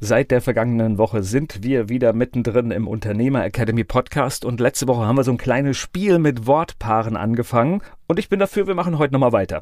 Seit der vergangenen Woche sind wir wieder mittendrin im Unternehmer Academy Podcast und letzte Woche haben wir so ein kleines Spiel mit Wortpaaren angefangen und ich bin dafür, wir machen heute nochmal weiter.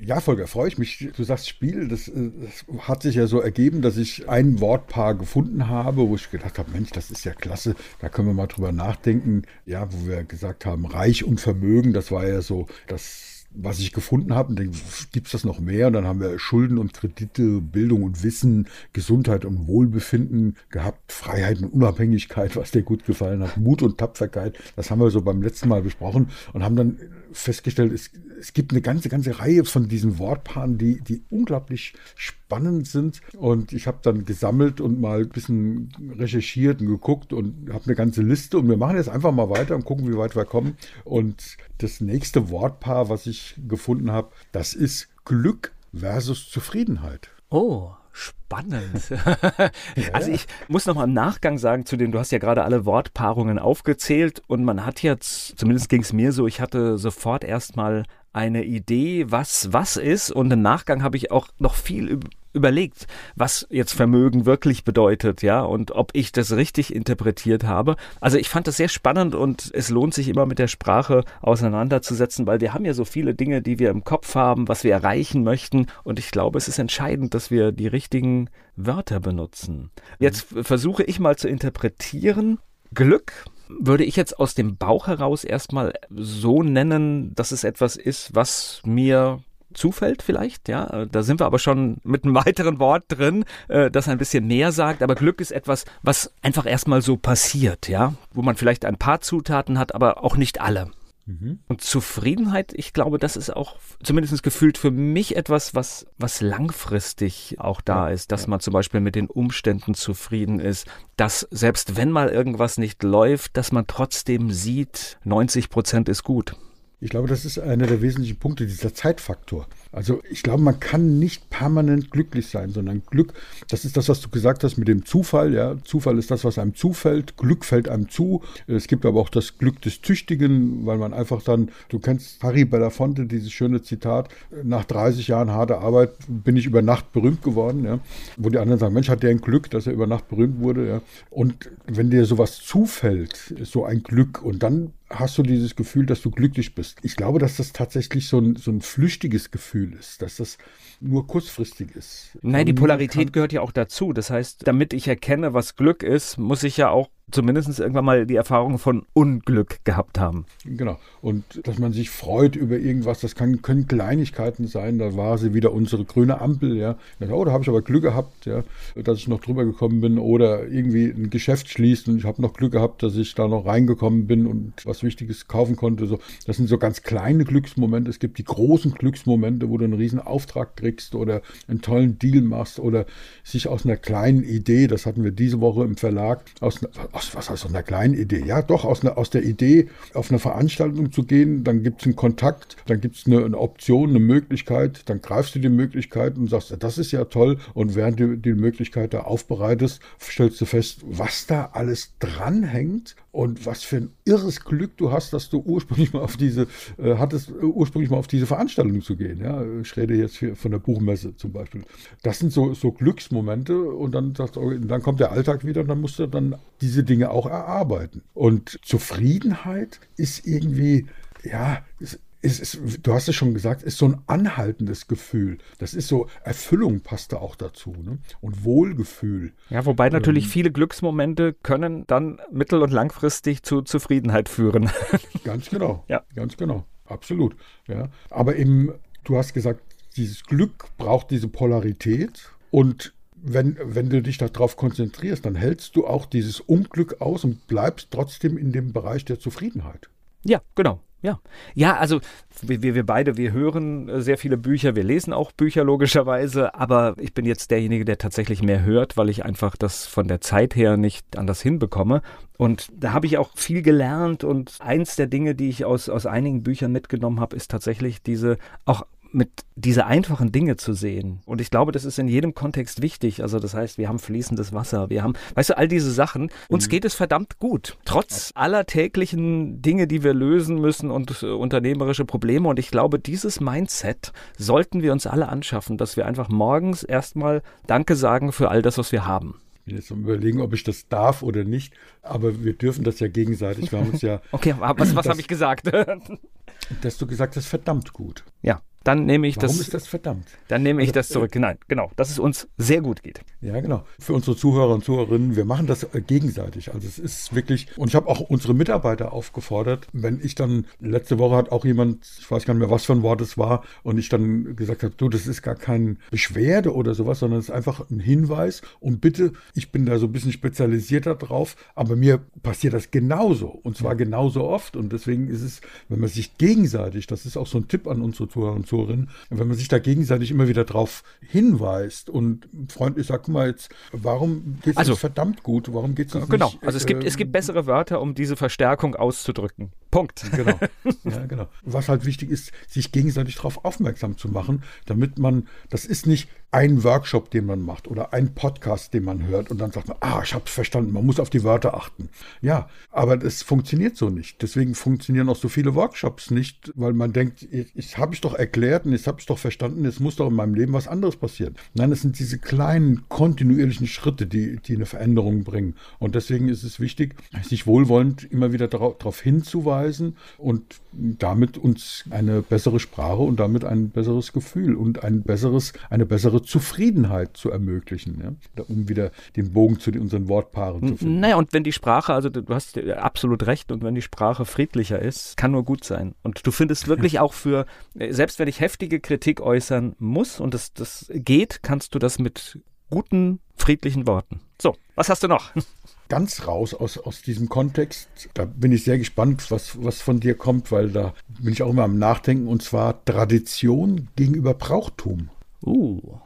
Ja, Volker, freue ich mich. Du sagst Spiel, das, äh, das, hat sich ja so ergeben, dass ich ein Wortpaar gefunden habe, wo ich gedacht habe, Mensch, das ist ja klasse, da können wir mal drüber nachdenken. Ja, wo wir gesagt haben, Reich und Vermögen, das war ja so das was ich gefunden habe, und dann gibt es das noch mehr. Und dann haben wir Schulden und Kredite, Bildung und Wissen, Gesundheit und Wohlbefinden gehabt, Freiheit und Unabhängigkeit, was dir gut gefallen hat, Mut und Tapferkeit. Das haben wir so beim letzten Mal besprochen und haben dann festgestellt, es, es gibt eine ganze, ganze Reihe von diesen Wortpaaren, die, die unglaublich spannend sind. Und ich habe dann gesammelt und mal ein bisschen recherchiert und geguckt und habe eine ganze Liste. Und wir machen jetzt einfach mal weiter und gucken, wie weit wir kommen. Und das nächste Wortpaar, was ich gefunden habe, das ist Glück versus Zufriedenheit. Oh, Spannend. also ich muss noch mal im Nachgang sagen zu dem, du hast ja gerade alle Wortpaarungen aufgezählt und man hat jetzt, zumindest ging es mir so, ich hatte sofort erstmal eine Idee, was was ist und im Nachgang habe ich auch noch viel überlegt, was jetzt Vermögen wirklich bedeutet, ja, und ob ich das richtig interpretiert habe. Also ich fand das sehr spannend und es lohnt sich immer mit der Sprache auseinanderzusetzen, weil wir haben ja so viele Dinge, die wir im Kopf haben, was wir erreichen möchten und ich glaube, es ist entscheidend, dass wir die richtigen Wörter benutzen. Jetzt versuche ich mal zu interpretieren. Glück würde ich jetzt aus dem Bauch heraus erstmal so nennen, dass es etwas ist, was mir zufällt vielleicht, ja. Da sind wir aber schon mit einem weiteren Wort drin, äh, das ein bisschen mehr sagt. Aber Glück ist etwas, was einfach erstmal so passiert, ja. Wo man vielleicht ein paar Zutaten hat, aber auch nicht alle. Mhm. Und Zufriedenheit, ich glaube, das ist auch zumindest gefühlt für mich etwas, was, was langfristig auch da ja, ist, dass ja. man zum Beispiel mit den Umständen zufrieden ist, dass selbst wenn mal irgendwas nicht läuft, dass man trotzdem sieht, 90 Prozent ist gut. Ich glaube, das ist einer der wesentlichen Punkte, dieser Zeitfaktor. Also ich glaube, man kann nicht permanent glücklich sein, sondern Glück, das ist das, was du gesagt hast mit dem Zufall. Ja, Zufall ist das, was einem zufällt. Glück fällt einem zu. Es gibt aber auch das Glück des Tüchtigen, weil man einfach dann, du kennst Harry Belafonte, dieses schöne Zitat, nach 30 Jahren harter Arbeit bin ich über Nacht berühmt geworden. Ja, wo die anderen sagen, Mensch, hat der ein Glück, dass er über Nacht berühmt wurde. Ja. Und wenn dir sowas zufällt, ist so ein Glück und dann hast du dieses Gefühl, dass du glücklich bist. Ich glaube, dass das tatsächlich so ein, so ein flüchtiges Gefühl ist, dass das nur kurzfristig ist. Nein, die Polarität gehört ja auch dazu. Das heißt, damit ich erkenne, was Glück ist, muss ich ja auch zumindest irgendwann mal die Erfahrung von Unglück gehabt haben. Genau. Und dass man sich freut über irgendwas, das kann, können Kleinigkeiten sein. Da war sie wieder unsere grüne Ampel, ja. Oh, da habe ich aber Glück gehabt, ja, dass ich noch drüber gekommen bin. Oder irgendwie ein Geschäft schließt und ich habe noch Glück gehabt, dass ich da noch reingekommen bin und was Wichtiges kaufen konnte. So, das sind so ganz kleine Glücksmomente. Es gibt die großen Glücksmomente, wo du einen riesen Auftrag kriegst oder einen tollen Deal machst oder sich aus einer kleinen Idee, das hatten wir diese Woche im Verlag, aus, aus was aus einer kleinen Idee, ja doch, aus, einer, aus der Idee, auf eine Veranstaltung zu gehen, dann gibt es einen Kontakt, dann gibt es eine, eine, Option, eine Möglichkeit, dann greifst du die Möglichkeit und sagst, das ist ja toll und während du die Möglichkeit da aufbereitest, stellst du fest, was da alles dranhängt und was für ein irres Glück du hast, dass du ursprünglich mal auf diese, äh, hattest, äh, ursprünglich mal auf diese Veranstaltung zu gehen. Ja? Ich rede jetzt hier von der Buchmesse zum Beispiel. Das sind so, so Glücksmomente und dann, du, dann kommt der Alltag wieder und dann musst du dann diese Dinge auch erarbeiten. Und Zufriedenheit ist irgendwie, ja, ist, ist, ist, du hast es schon gesagt, ist so ein anhaltendes Gefühl. Das ist so, Erfüllung passt da auch dazu. Ne? Und Wohlgefühl. Ja, wobei natürlich ähm, viele Glücksmomente können dann mittel- und langfristig zu Zufriedenheit führen. Ganz genau. ja. Ganz genau. Absolut. Ja. Aber eben, du hast gesagt, dieses Glück braucht diese Polarität und wenn, wenn du dich darauf konzentrierst, dann hältst du auch dieses Unglück aus und bleibst trotzdem in dem Bereich der Zufriedenheit. Ja, genau. Ja, ja, also wir, wir beide, wir hören äh, sehr viele Bücher, wir lesen auch Bücher logischerweise, aber ich bin jetzt derjenige, der tatsächlich mehr hört, weil ich einfach das von der Zeit her nicht anders hinbekomme. Und da habe ich auch viel gelernt und eins der Dinge, die ich aus, aus einigen Büchern mitgenommen habe, ist tatsächlich diese auch mit diese einfachen Dinge zu sehen. Und ich glaube, das ist in jedem Kontext wichtig. Also das heißt, wir haben fließendes Wasser, wir haben, weißt du, all diese Sachen. Uns mhm. geht es verdammt gut. Trotz aller täglichen Dinge, die wir lösen müssen und äh, unternehmerische Probleme. Und ich glaube, dieses Mindset sollten wir uns alle anschaffen, dass wir einfach morgens erstmal Danke sagen für all das, was wir haben. Ich bin jetzt am überlegen, ob ich das darf oder nicht, aber wir dürfen das ja gegenseitig. Wir haben uns ja. okay, was, was habe ich gesagt? dass du gesagt hast, verdammt gut. Ja, dann nehme ich Warum das. Warum ist das verdammt? Dann nehme ich also, das zurück. Nein, genau, dass es uns sehr gut geht. Ja, genau. Für unsere Zuhörer und Zuhörerinnen, wir machen das äh, gegenseitig. Also es ist wirklich, und ich habe auch unsere Mitarbeiter aufgefordert, wenn ich dann, letzte Woche hat auch jemand, ich weiß gar nicht mehr, was für ein Wort es war, und ich dann gesagt habe, du, das ist gar kein Beschwerde oder sowas, sondern es ist einfach ein Hinweis. Und bitte, ich bin da so ein bisschen spezialisierter drauf, aber mir passiert das genauso. Und zwar genauso oft. Und deswegen ist es, wenn man sich gegenseitig, das ist auch so ein Tipp an unsere Zuhörer und Zuhörer, Zuhörerin, wenn man sich da gegenseitig immer wieder drauf hinweist und freundlich sagt, guck mal jetzt, warum geht es also, verdammt gut? Warum geht es Genau, nicht, also es gibt, äh, es gibt bessere Wörter, um diese Verstärkung auszudrücken. Punkt. Genau. ja, genau. Was halt wichtig ist, sich gegenseitig darauf aufmerksam zu machen, damit man, das ist nicht ein Workshop, den man macht oder ein Podcast, den man hört und dann sagt man, ah, ich habe es verstanden, man muss auf die Wörter achten. Ja, aber das funktioniert so nicht. Deswegen funktionieren auch so viele Workshops nicht, weil man denkt, ich, ich habe es doch erklärt und jetzt habe ich doch verstanden, jetzt muss doch in meinem Leben was anderes passieren. Nein, es sind diese kleinen, kontinuierlichen Schritte, die, die eine Veränderung bringen. Und deswegen ist es wichtig, sich wohlwollend immer wieder darauf, darauf hinzuweisen und damit uns eine bessere Sprache und damit ein besseres Gefühl und ein besseres, eine bessere Zufriedenheit zu ermöglichen, ja? um wieder den Bogen zu unseren Wortpaaren zu finden. Naja, und wenn die Sprache, also du hast absolut recht, und wenn die Sprache friedlicher ist, kann nur gut sein. Und du findest wirklich auch für, selbst wenn ich heftige Kritik äußern muss und das, das geht, kannst du das mit guten, friedlichen Worten. So, was hast du noch? ganz raus aus, aus diesem Kontext. Da bin ich sehr gespannt, was, was von dir kommt, weil da bin ich auch immer am Nachdenken, und zwar Tradition gegenüber Brauchtum. Uh.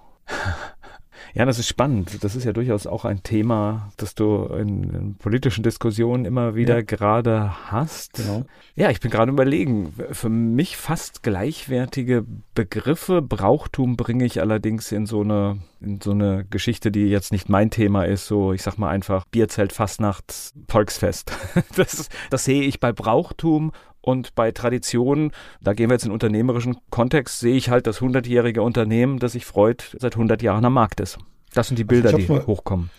Ja, das ist spannend. Das ist ja durchaus auch ein Thema, das du in, in politischen Diskussionen immer wieder ja. gerade hast. Genau. Ja, ich bin gerade überlegen. Für mich fast gleichwertige Begriffe. Brauchtum bringe ich allerdings in so eine, in so eine Geschichte, die jetzt nicht mein Thema ist. So, ich sag mal einfach Bierzelt, Fastnacht, Volksfest. Das, das sehe ich bei Brauchtum und bei Traditionen, da gehen wir jetzt in den unternehmerischen Kontext, sehe ich halt das 100-jährige Unternehmen, das sich freut, seit 100 Jahren am Markt ist. Das sind die Bilder, also die hochkommen.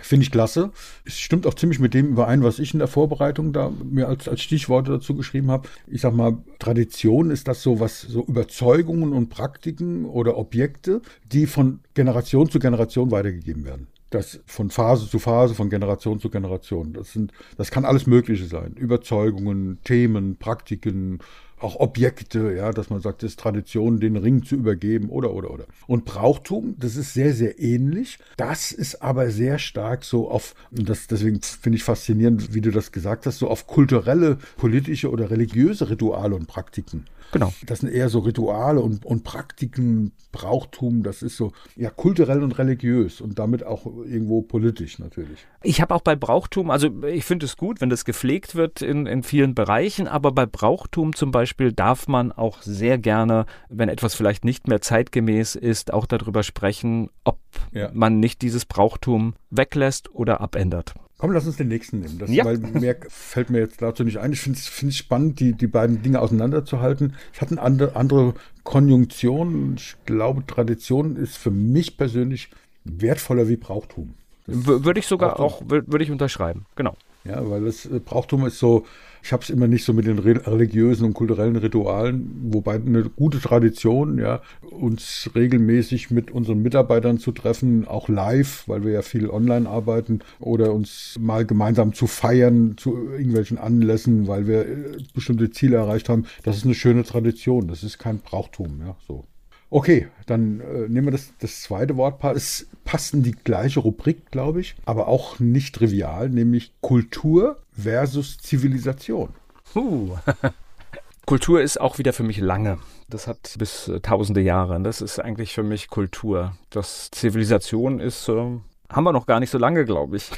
Finde ich klasse. Es stimmt auch ziemlich mit dem überein, was ich in der Vorbereitung da mir als, als Stichworte dazu geschrieben habe. Ich sag mal, Tradition ist das so was, so Überzeugungen und Praktiken oder Objekte, die von Generation zu Generation weitergegeben werden das von Phase zu Phase, von Generation zu Generation. Das sind, das kann alles Mögliche sein. Überzeugungen, Themen, Praktiken, auch Objekte, ja, dass man sagt, es ist Tradition, den Ring zu übergeben oder, oder, oder. Und Brauchtum, das ist sehr, sehr ähnlich. Das ist aber sehr stark so auf, und das, deswegen finde ich faszinierend, wie du das gesagt hast, so auf kulturelle, politische oder religiöse Rituale und Praktiken. Genau. Das sind eher so Rituale und, und Praktiken, Brauchtum, das ist so ja kulturell und religiös und damit auch irgendwo politisch natürlich. Ich habe auch bei Brauchtum, also ich finde es gut, wenn das gepflegt wird in, in vielen Bereichen, aber bei Brauchtum zum Beispiel darf man auch sehr gerne, wenn etwas vielleicht nicht mehr zeitgemäß ist, auch darüber sprechen, ob ja. man nicht dieses Brauchtum weglässt oder abändert. Komm, lass uns den nächsten nehmen. Das, ja. Weil mehr fällt mir jetzt dazu nicht ein. Ich finde es find spannend, die, die beiden Dinge auseinanderzuhalten. Es hat eine andere, andere Konjunktion. Ich glaube, Tradition ist für mich persönlich wertvoller wie Brauchtum. Würde ich sogar Brauchtum. auch, würde ich unterschreiben. Genau. Ja, weil das äh, Brauchtum ist so, ich habe es immer nicht so mit den religiösen und kulturellen Ritualen, wobei eine gute Tradition, ja, uns regelmäßig mit unseren Mitarbeitern zu treffen, auch live, weil wir ja viel online arbeiten, oder uns mal gemeinsam zu feiern zu irgendwelchen Anlässen, weil wir äh, bestimmte Ziele erreicht haben. Das ist eine schöne Tradition. Das ist kein Brauchtum, ja, so. Okay, dann äh, nehmen wir das, das zweite Wortpaar. Es passt in die gleiche Rubrik, glaube ich, aber auch nicht trivial, nämlich Kultur versus Zivilisation. Uh. Kultur ist auch wieder für mich lange. Das hat bis äh, tausende Jahre. Das ist eigentlich für mich Kultur. Das Zivilisation ist, äh, haben wir noch gar nicht so lange, glaube ich.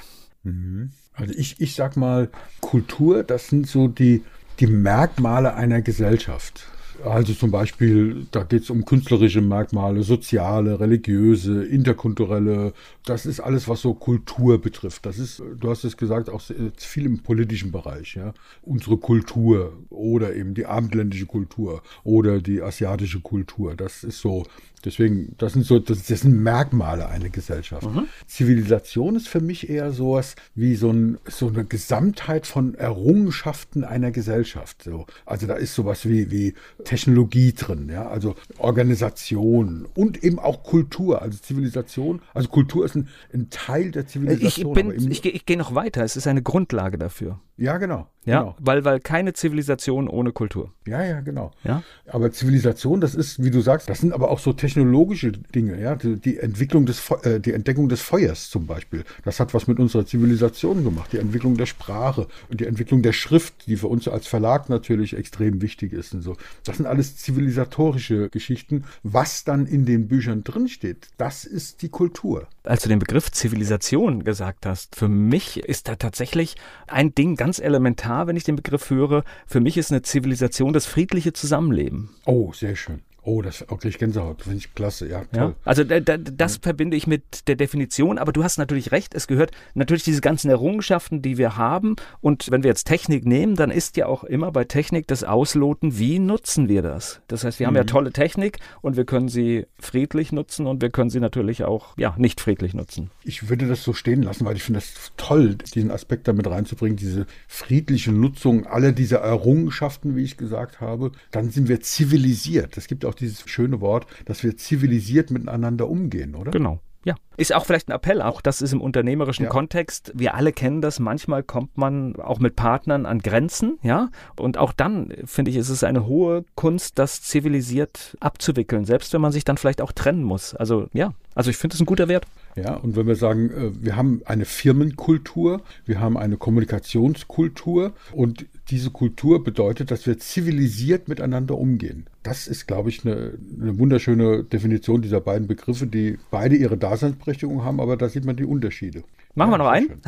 Mhm. Also ich, ich sag mal, Kultur, das sind so die, die Merkmale einer Gesellschaft. Also zum Beispiel, da geht es um künstlerische Merkmale, soziale, religiöse, interkulturelle. Das ist alles, was so Kultur betrifft. Das ist, du hast es gesagt, auch viel im politischen Bereich. Ja? Unsere Kultur oder eben die abendländische Kultur oder die asiatische Kultur. Das ist so Deswegen, das sind so, das, das sind Merkmale einer Gesellschaft. Mhm. Zivilisation ist für mich eher sowas wie so, ein, so eine Gesamtheit von Errungenschaften einer Gesellschaft. So. Also da ist sowas wie, wie Technologie drin, ja, also Organisation und eben auch Kultur, also Zivilisation. Also Kultur ist ein, ein Teil der Zivilisation. Ich, bin, ich, ich gehe noch weiter, es ist eine Grundlage dafür. Ja, genau. Ja, genau. weil, weil keine Zivilisation ohne Kultur. Ja, ja, genau. Ja? Aber Zivilisation, das ist, wie du sagst, das sind aber auch so technologische Dinge, ja. Die, die Entwicklung des, äh, die Entdeckung des Feuers zum Beispiel. Das hat was mit unserer Zivilisation gemacht. Die Entwicklung der Sprache und die Entwicklung der Schrift, die für uns als Verlag natürlich extrem wichtig ist und so. Das sind alles zivilisatorische Geschichten. Was dann in den Büchern drinsteht, das ist die Kultur. Als du den Begriff Zivilisation gesagt hast, für mich ist da tatsächlich ein Ding ganz elementar, wenn ich den Begriff höre. Für mich ist eine Zivilisation das friedliche Zusammenleben. Oh, sehr schön. Oh, das okay, ich Gänsehaut, finde ich klasse, ja. Ja, also da, da, das ja. verbinde ich mit der Definition, aber du hast natürlich recht, es gehört natürlich diese ganzen Errungenschaften, die wir haben und wenn wir jetzt Technik nehmen, dann ist ja auch immer bei Technik das Ausloten, wie nutzen wir das? Das heißt, wir mhm. haben ja mhm. tolle Technik und wir können sie friedlich nutzen und wir können sie natürlich auch ja, nicht friedlich nutzen. Ich würde das so stehen lassen, weil ich finde das toll, diesen Aspekt damit reinzubringen, diese friedliche Nutzung aller dieser Errungenschaften, wie ich gesagt habe, dann sind wir zivilisiert. Es gibt auch auch dieses schöne Wort, dass wir zivilisiert miteinander umgehen, oder? Genau. Ja, ist auch vielleicht ein Appell, auch das ist im unternehmerischen ja. Kontext. Wir alle kennen das. Manchmal kommt man auch mit Partnern an Grenzen, ja. Und auch dann, finde ich, ist es eine hohe Kunst, das zivilisiert abzuwickeln, selbst wenn man sich dann vielleicht auch trennen muss. Also, ja, also ich finde es ein guter Wert. Ja, und wenn wir sagen, äh, wir haben eine Firmenkultur, wir haben eine Kommunikationskultur und diese Kultur bedeutet, dass wir zivilisiert miteinander umgehen. Das ist, glaube ich, eine, eine wunderschöne Definition dieser beiden Begriffe, die beide ihre Daseinsberechtigung haben, aber da sieht man die Unterschiede. Machen ja, wir noch einen?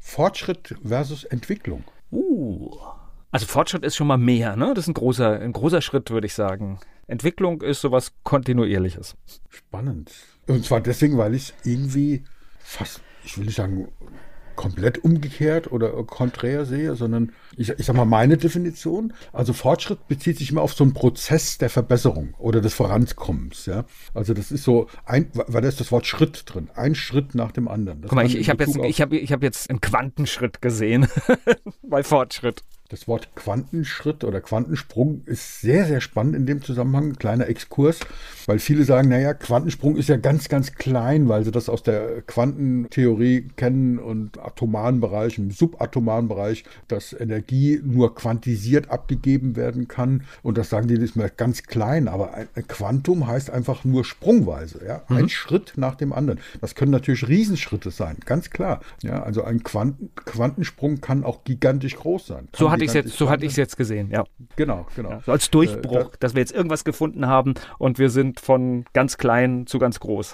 Fortschritt versus Entwicklung. Uh. Also Fortschritt ist schon mal mehr, ne? Das ist ein großer, ein großer Schritt, würde ich sagen. Entwicklung ist sowas Kontinuierliches. Spannend. Und zwar deswegen, weil ich irgendwie fast, ich will nicht sagen, komplett umgekehrt oder konträr sehe, sondern ich, ich sag mal meine Definition. Also Fortschritt bezieht sich immer auf so einen Prozess der Verbesserung oder des Vorankommens. Ja? Also das ist so, ein, weil da ist das Wort Schritt drin, ein Schritt nach dem anderen. Das Guck mal, ich, ich habe jetzt, ich hab, ich hab jetzt einen Quantenschritt gesehen bei Fortschritt. Das Wort Quantenschritt oder Quantensprung ist sehr, sehr spannend in dem Zusammenhang. Kleiner Exkurs, weil viele sagen, naja, Quantensprung ist ja ganz, ganz klein, weil sie das aus der Quantentheorie kennen und atomaren Bereich, im subatomaren Bereich, dass Energie nur quantisiert abgegeben werden kann. Und das sagen die, das ist mir ganz klein. Aber ein Quantum heißt einfach nur sprungweise. Ja? Mhm. Ein Schritt nach dem anderen. Das können natürlich Riesenschritte sein, ganz klar. Ja, also ein Quanten, Quantensprung kann auch gigantisch groß sein. So hatte ich es jetzt, so hatte ich jetzt gesehen, ja. Genau, genau. Ja, so als Durchbruch, äh, dass wir jetzt irgendwas gefunden haben und wir sind von ganz klein zu ganz groß.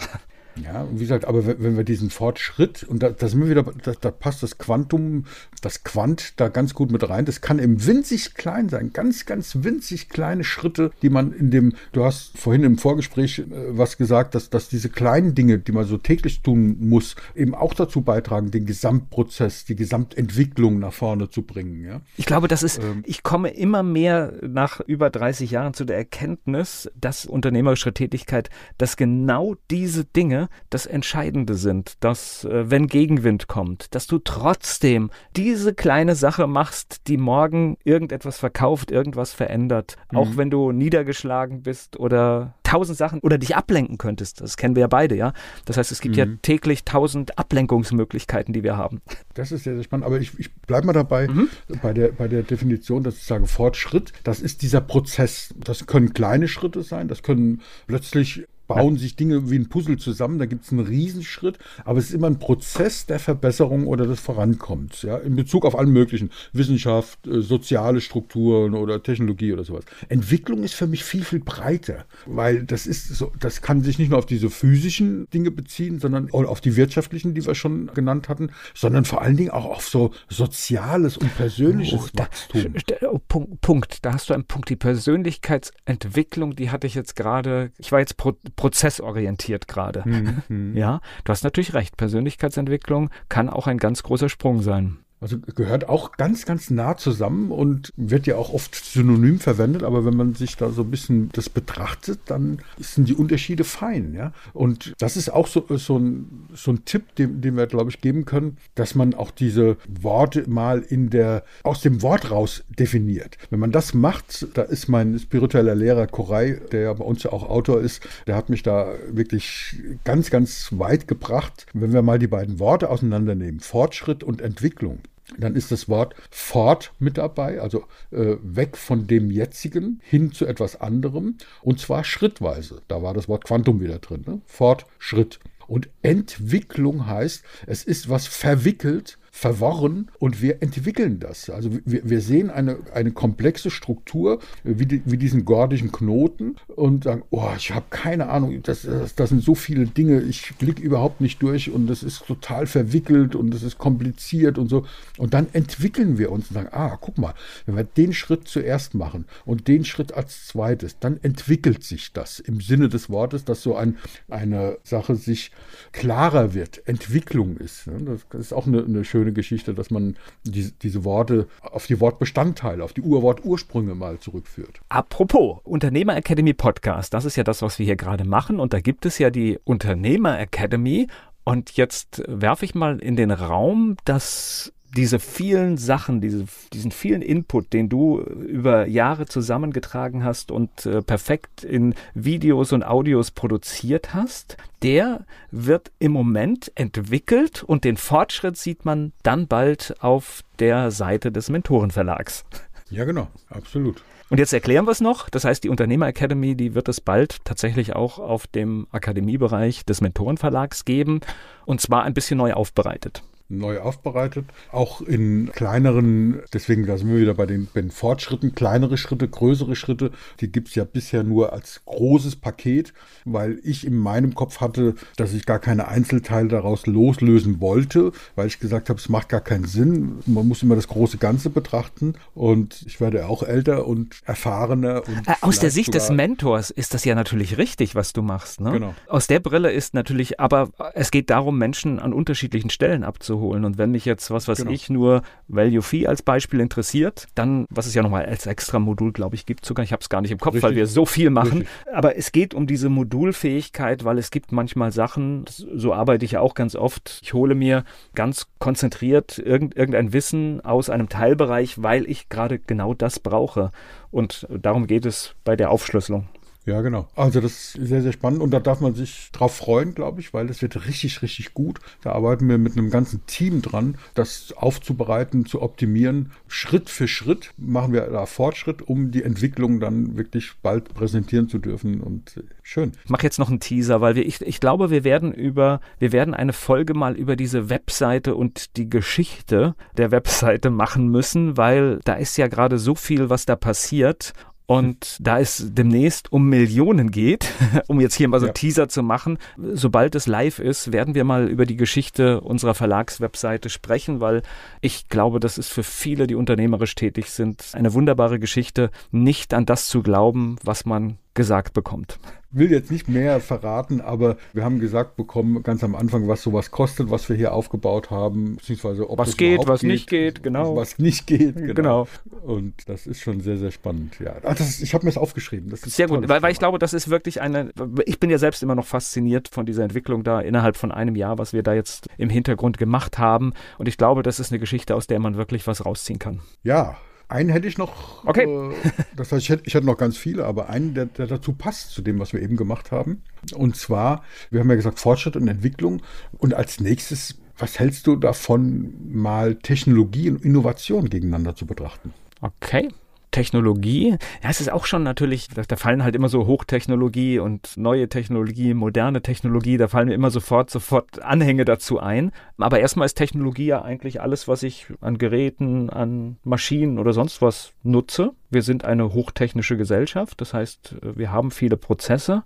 Ja, wie gesagt, aber wenn wir diesen Fortschritt, und da, da sind wir wieder, da, da, passt das Quantum, das Quant da ganz gut mit rein. Das kann im winzig klein sein, ganz, ganz winzig kleine Schritte, die man in dem, du hast vorhin im Vorgespräch äh, was gesagt, dass, dass diese kleinen Dinge, die man so täglich tun muss, eben auch dazu beitragen, den Gesamtprozess, die Gesamtentwicklung nach vorne zu bringen. Ja? Ich glaube, das ist, ähm, ich komme immer mehr nach über 30 Jahren zu der Erkenntnis, dass unternehmerische Tätigkeit, dass genau diese Dinge Dinge das Entscheidende sind, dass äh, wenn Gegenwind kommt, dass du trotzdem diese kleine Sache machst, die morgen irgendetwas verkauft, irgendwas verändert, mhm. auch wenn du niedergeschlagen bist oder tausend Sachen oder dich ablenken könntest. Das kennen wir ja beide, ja. Das heißt, es gibt mhm. ja täglich tausend Ablenkungsmöglichkeiten, die wir haben. Das ist sehr, sehr spannend. Aber ich, ich bleibe mal dabei mhm. bei, der, bei der Definition, dass ich sage, Fortschritt, das ist dieser Prozess. Das können kleine Schritte sein, das können plötzlich bauen sich Dinge wie ein Puzzle zusammen, da gibt es einen Riesenschritt, aber es ist immer ein Prozess der Verbesserung oder des Vorankommens, ja, in Bezug auf allen möglichen, Wissenschaft, äh, soziale Strukturen oder Technologie oder sowas. Entwicklung ist für mich viel, viel breiter, weil das ist so, das kann sich nicht nur auf diese physischen Dinge beziehen, sondern auf die wirtschaftlichen, die wir schon genannt hatten, sondern vor allen Dingen auch auf so soziales und persönliches oh, da, Wachstum. Oh, Punkt, Punkt, da hast du einen Punkt. Die Persönlichkeitsentwicklung, die hatte ich jetzt gerade, ich war jetzt pro, prozessorientiert gerade. Mhm. Ja, du hast natürlich recht. Persönlichkeitsentwicklung kann auch ein ganz großer Sprung sein. Also gehört auch ganz, ganz nah zusammen und wird ja auch oft synonym verwendet, aber wenn man sich da so ein bisschen das betrachtet, dann sind die Unterschiede fein, ja. Und das ist auch so, so, ein, so ein Tipp, den, den wir, glaube ich, geben können, dass man auch diese Worte mal in der, aus dem Wort raus definiert. Wenn man das macht, da ist mein spiritueller Lehrer Koray, der ja bei uns ja auch Autor ist, der hat mich da wirklich ganz, ganz weit gebracht. Wenn wir mal die beiden Worte auseinandernehmen, Fortschritt und Entwicklung, dann ist das Wort fort mit dabei, also äh, weg von dem jetzigen hin zu etwas anderem und zwar schrittweise. Da war das Wort Quantum wieder drin. Ne? Fortschritt. Und Entwicklung heißt, es ist was verwickelt verworren und wir entwickeln das. Also wir, wir sehen eine, eine komplexe Struktur wie, die, wie diesen gordischen Knoten und sagen, oh, ich habe keine Ahnung, das, das, das sind so viele Dinge, ich blicke überhaupt nicht durch und das ist total verwickelt und das ist kompliziert und so. Und dann entwickeln wir uns und sagen, ah, guck mal, wenn wir den Schritt zuerst machen und den Schritt als zweites, dann entwickelt sich das im Sinne des Wortes, dass so ein, eine Sache sich klarer wird, Entwicklung ist. Das ist auch eine, eine schöne schöne Geschichte, dass man die, diese Worte auf die Wortbestandteile, auf die Urwortursprünge mal zurückführt. Apropos Unternehmer Academy Podcast, das ist ja das, was wir hier gerade machen. Und da gibt es ja die Unternehmer Academy. Und jetzt werfe ich mal in den Raum, dass diese vielen Sachen, diese, diesen vielen Input, den du über Jahre zusammengetragen hast und äh, perfekt in Videos und Audios produziert hast, der wird im Moment entwickelt und den Fortschritt sieht man dann bald auf der Seite des Mentorenverlags. Ja, genau, absolut. Und jetzt erklären wir es noch. Das heißt, die Unternehmer Academy, die wird es bald tatsächlich auch auf dem Akademiebereich des Mentorenverlags geben. Und zwar ein bisschen neu aufbereitet neu aufbereitet. Auch in kleineren, deswegen da sind wir wieder bei den, bei den Fortschritten, kleinere Schritte, größere Schritte, die gibt es ja bisher nur als großes Paket, weil ich in meinem Kopf hatte, dass ich gar keine Einzelteile daraus loslösen wollte, weil ich gesagt habe, es macht gar keinen Sinn. Man muss immer das große Ganze betrachten und ich werde auch älter und erfahrener. Und äh, Aus der Sicht des Mentors ist das ja natürlich richtig, was du machst. Ne? Genau. Aus der Brille ist natürlich, aber es geht darum, Menschen an unterschiedlichen Stellen abzuholen holen. Und wenn mich jetzt, was weiß genau. ich, nur Value Fee als Beispiel interessiert, dann, was es ja nochmal als extra Modul, glaube ich, gibt sogar, ich habe es gar nicht im Kopf, Richtig. weil wir so viel machen. Richtig. Aber es geht um diese Modulfähigkeit, weil es gibt manchmal Sachen, so arbeite ich ja auch ganz oft, ich hole mir ganz konzentriert irgend, irgendein Wissen aus einem Teilbereich, weil ich gerade genau das brauche. Und darum geht es bei der Aufschlüsselung. Ja, genau. Also das ist sehr, sehr spannend und da darf man sich drauf freuen, glaube ich, weil das wird richtig, richtig gut. Da arbeiten wir mit einem ganzen Team dran, das aufzubereiten, zu optimieren. Schritt für Schritt machen wir da Fortschritt, um die Entwicklung dann wirklich bald präsentieren zu dürfen und schön. Ich mache jetzt noch einen Teaser, weil wir, ich, ich glaube, wir werden über, wir werden eine Folge mal über diese Webseite und die Geschichte der Webseite machen müssen, weil da ist ja gerade so viel, was da passiert und da es demnächst um Millionen geht, um jetzt hier mal so ja. Teaser zu machen, sobald es live ist, werden wir mal über die Geschichte unserer Verlagswebseite sprechen, weil ich glaube, das ist für viele, die unternehmerisch tätig sind, eine wunderbare Geschichte, nicht an das zu glauben, was man gesagt bekommt will jetzt nicht mehr verraten, aber wir haben gesagt bekommen ganz am Anfang, was sowas kostet, was wir hier aufgebaut haben, beziehungsweise ob was geht, was geht, nicht geht, genau. Was nicht geht, genau. genau. Und das ist schon sehr, sehr spannend. Ja, Ach, ich habe mir das aufgeschrieben. Das sehr gut, weil, weil ich glaube, das ist wirklich eine. Ich bin ja selbst immer noch fasziniert von dieser Entwicklung da innerhalb von einem Jahr, was wir da jetzt im Hintergrund gemacht haben. Und ich glaube, das ist eine Geschichte, aus der man wirklich was rausziehen kann. Ja, einen hätte ich noch. Okay. Äh, das heißt, ich hätte, ich hätte, noch ganz viele, aber einen, der, der, dazu passt, zu dem, was wir eben gemacht haben. Und zwar, wir haben ja gesagt, Fortschritt und Entwicklung. Und als nächstes, was hältst du davon, mal Technologie und Innovation gegeneinander zu betrachten? Okay. Technologie, ja, es ist auch schon natürlich, da, da, fallen halt immer so Hochtechnologie und neue Technologie, moderne Technologie, da fallen mir immer sofort, sofort Anhänge dazu ein. Aber erstmal ist Technologie ja eigentlich alles, was ich an Geräten, an Maschinen oder sonst was nutze. Wir sind eine hochtechnische Gesellschaft, das heißt, wir haben viele Prozesse.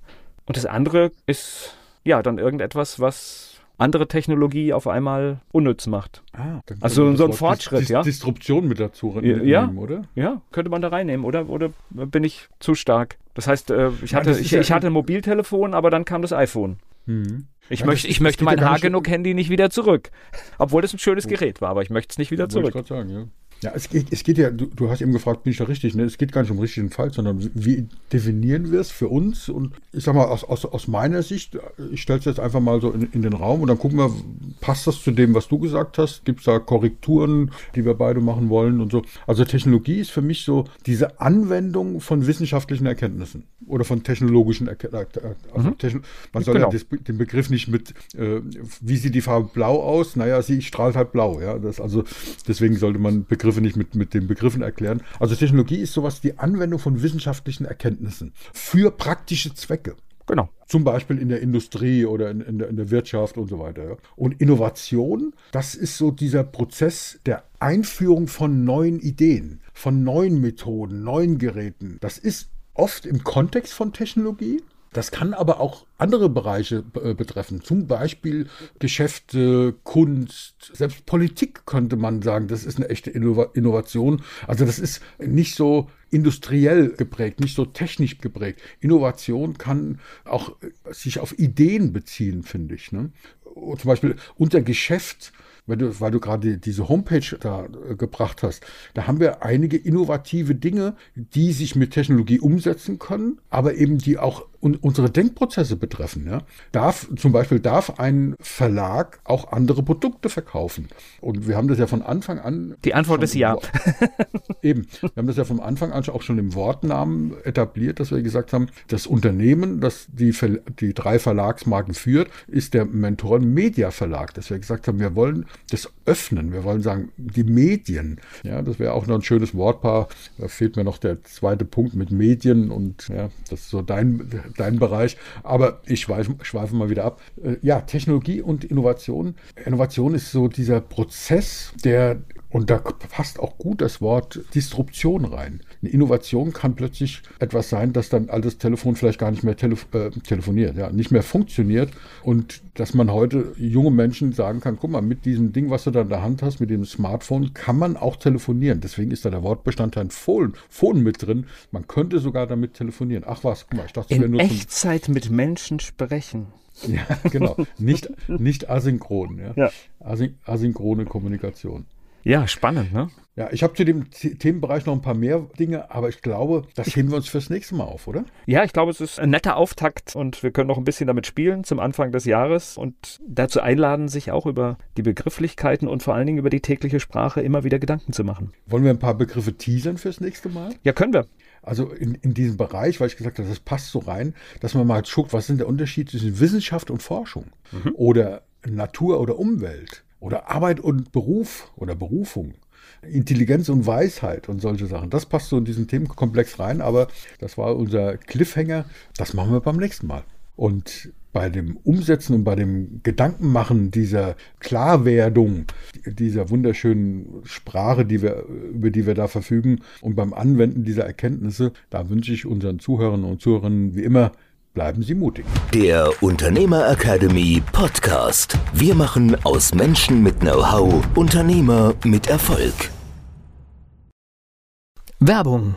Und das andere ist ja dann irgendetwas, was andere Technologie auf einmal unnütz macht. Ah, also so ein Fortschritt, Dis ja. Disruption mit dazu ja, oder? Ja, könnte man da reinnehmen, oder? Oder bin ich zu stark? Das heißt, äh, ich hatte, ich, ich hatte ein Mobiltelefon, aber dann kam das iPhone. Mhm. Ich, ja, möchte, ich möchte mein Hagenuk-Handy nicht wieder zurück. Obwohl das ein schönes Gerät war, aber ich möchte es nicht wieder zurück. Ich sagen, ja. Ja, es geht, es geht ja, du, du, hast eben gefragt, bin ich da richtig? Ne? Es geht gar nicht um richtigen Fall, sondern wie definieren wir es für uns? Und ich sag mal, aus, aus, aus meiner Sicht, ich stelle es jetzt einfach mal so in, in, den Raum und dann gucken wir, passt das zu dem, was du gesagt hast? Gibt es da Korrekturen, die wir beide machen wollen und so? Also Technologie ist für mich so diese Anwendung von wissenschaftlichen Erkenntnissen oder von technologischen Erkenntnissen. Also mhm. Techn man soll genau. ja das, den Begriff nicht mit, äh, wie sieht die Farbe blau aus? Naja, sie strahlt halt blau. Ja, das, also deswegen sollte man Begriffe Begriffe nicht mit, mit den Begriffen erklären. Also Technologie ist sowas, die Anwendung von wissenschaftlichen Erkenntnissen für praktische Zwecke. Genau. Zum Beispiel in der Industrie oder in, in, der, in der, Wirtschaft und so weiter. Und Innovation, das ist so dieser Prozess der Einführung von neuen Ideen, von neuen Methoden, neuen Geräten. Das ist oft im Kontext von Technologie. Das kann aber auch andere Bereiche äh, betreffen, zum Beispiel Geschäfte, Kunst, selbst Politik könnte man sagen, das ist eine echte Innovation. Also das ist nicht so industriell geprägt, nicht so technisch geprägt. Innovation kann auch äh, sich auf Ideen beziehen, finde ich. Ne? Zum Beispiel unser Geschäft weil du, weil du gerade diese Homepage da äh, gebracht hast, da haben wir einige innovative Dinge, die sich mit Technologie umsetzen können, aber eben die auch un unsere Denkprozesse betreffen. Ja? Darf, zum Beispiel darf ein Verlag auch andere Produkte verkaufen. Und wir haben das ja von Anfang an. Die Antwort ist ja. eben. Wir haben das ja vom Anfang an auch schon im Wortnamen etabliert, dass wir gesagt haben, das Unternehmen, das die, die drei Verlagsmarken führt, ist der Mentoren Media Verlag. Dass wir gesagt haben, wir wollen das öffnen. Wir wollen sagen, die Medien. Ja, das wäre auch noch ein schönes Wortpaar. Da fehlt mir noch der zweite Punkt mit Medien und ja, das ist so dein, dein Bereich. Aber ich schweife, schweife mal wieder ab. Äh, ja, Technologie und Innovation. Innovation ist so dieser Prozess, der und da passt auch gut das Wort Disruption rein. Eine Innovation kann plötzlich etwas sein, dass dann altes Telefon vielleicht gar nicht mehr telef äh, telefoniert, ja, nicht mehr funktioniert. Und dass man heute junge Menschen sagen kann, guck mal, mit diesem Ding, was du da in der Hand hast, mit dem Smartphone, kann man auch telefonieren. Deswegen ist da der Wortbestandteil Phone, Phone mit drin. Man könnte sogar damit telefonieren. Ach was, guck mal, ich dachte, das wäre nur Echtzeit mit Menschen sprechen. Ja, genau. Nicht, nicht asynchron. Ja. ja. Asyn asynchrone Kommunikation. Ja, spannend, ne? Ja, ich habe zu dem Themenbereich noch ein paar mehr Dinge, aber ich glaube, das heben wir uns fürs nächste Mal auf, oder? Ja, ich glaube, es ist ein netter Auftakt und wir können noch ein bisschen damit spielen zum Anfang des Jahres und dazu einladen, sich auch über die Begrifflichkeiten und vor allen Dingen über die tägliche Sprache immer wieder Gedanken zu machen. Wollen wir ein paar Begriffe teasern fürs nächste Mal? Ja, können wir. Also in, in diesem Bereich, weil ich gesagt habe, das passt so rein, dass man mal guckt, was sind der Unterschied zwischen Wissenschaft und Forschung mhm. oder Natur oder Umwelt oder Arbeit und Beruf oder Berufung. Intelligenz und Weisheit und solche Sachen. Das passt so in diesen Themenkomplex rein, aber das war unser Cliffhanger. Das machen wir beim nächsten Mal. Und bei dem Umsetzen und bei dem Gedankenmachen dieser Klarwerdung dieser wunderschönen Sprache, die wir, über die wir da verfügen und beim Anwenden dieser Erkenntnisse, da wünsche ich unseren Zuhörern und Zuhörern wie immer Bleiben Sie mutig. Der Unternehmer Academy Podcast. Wir machen aus Menschen mit Know-how Unternehmer mit Erfolg. Werbung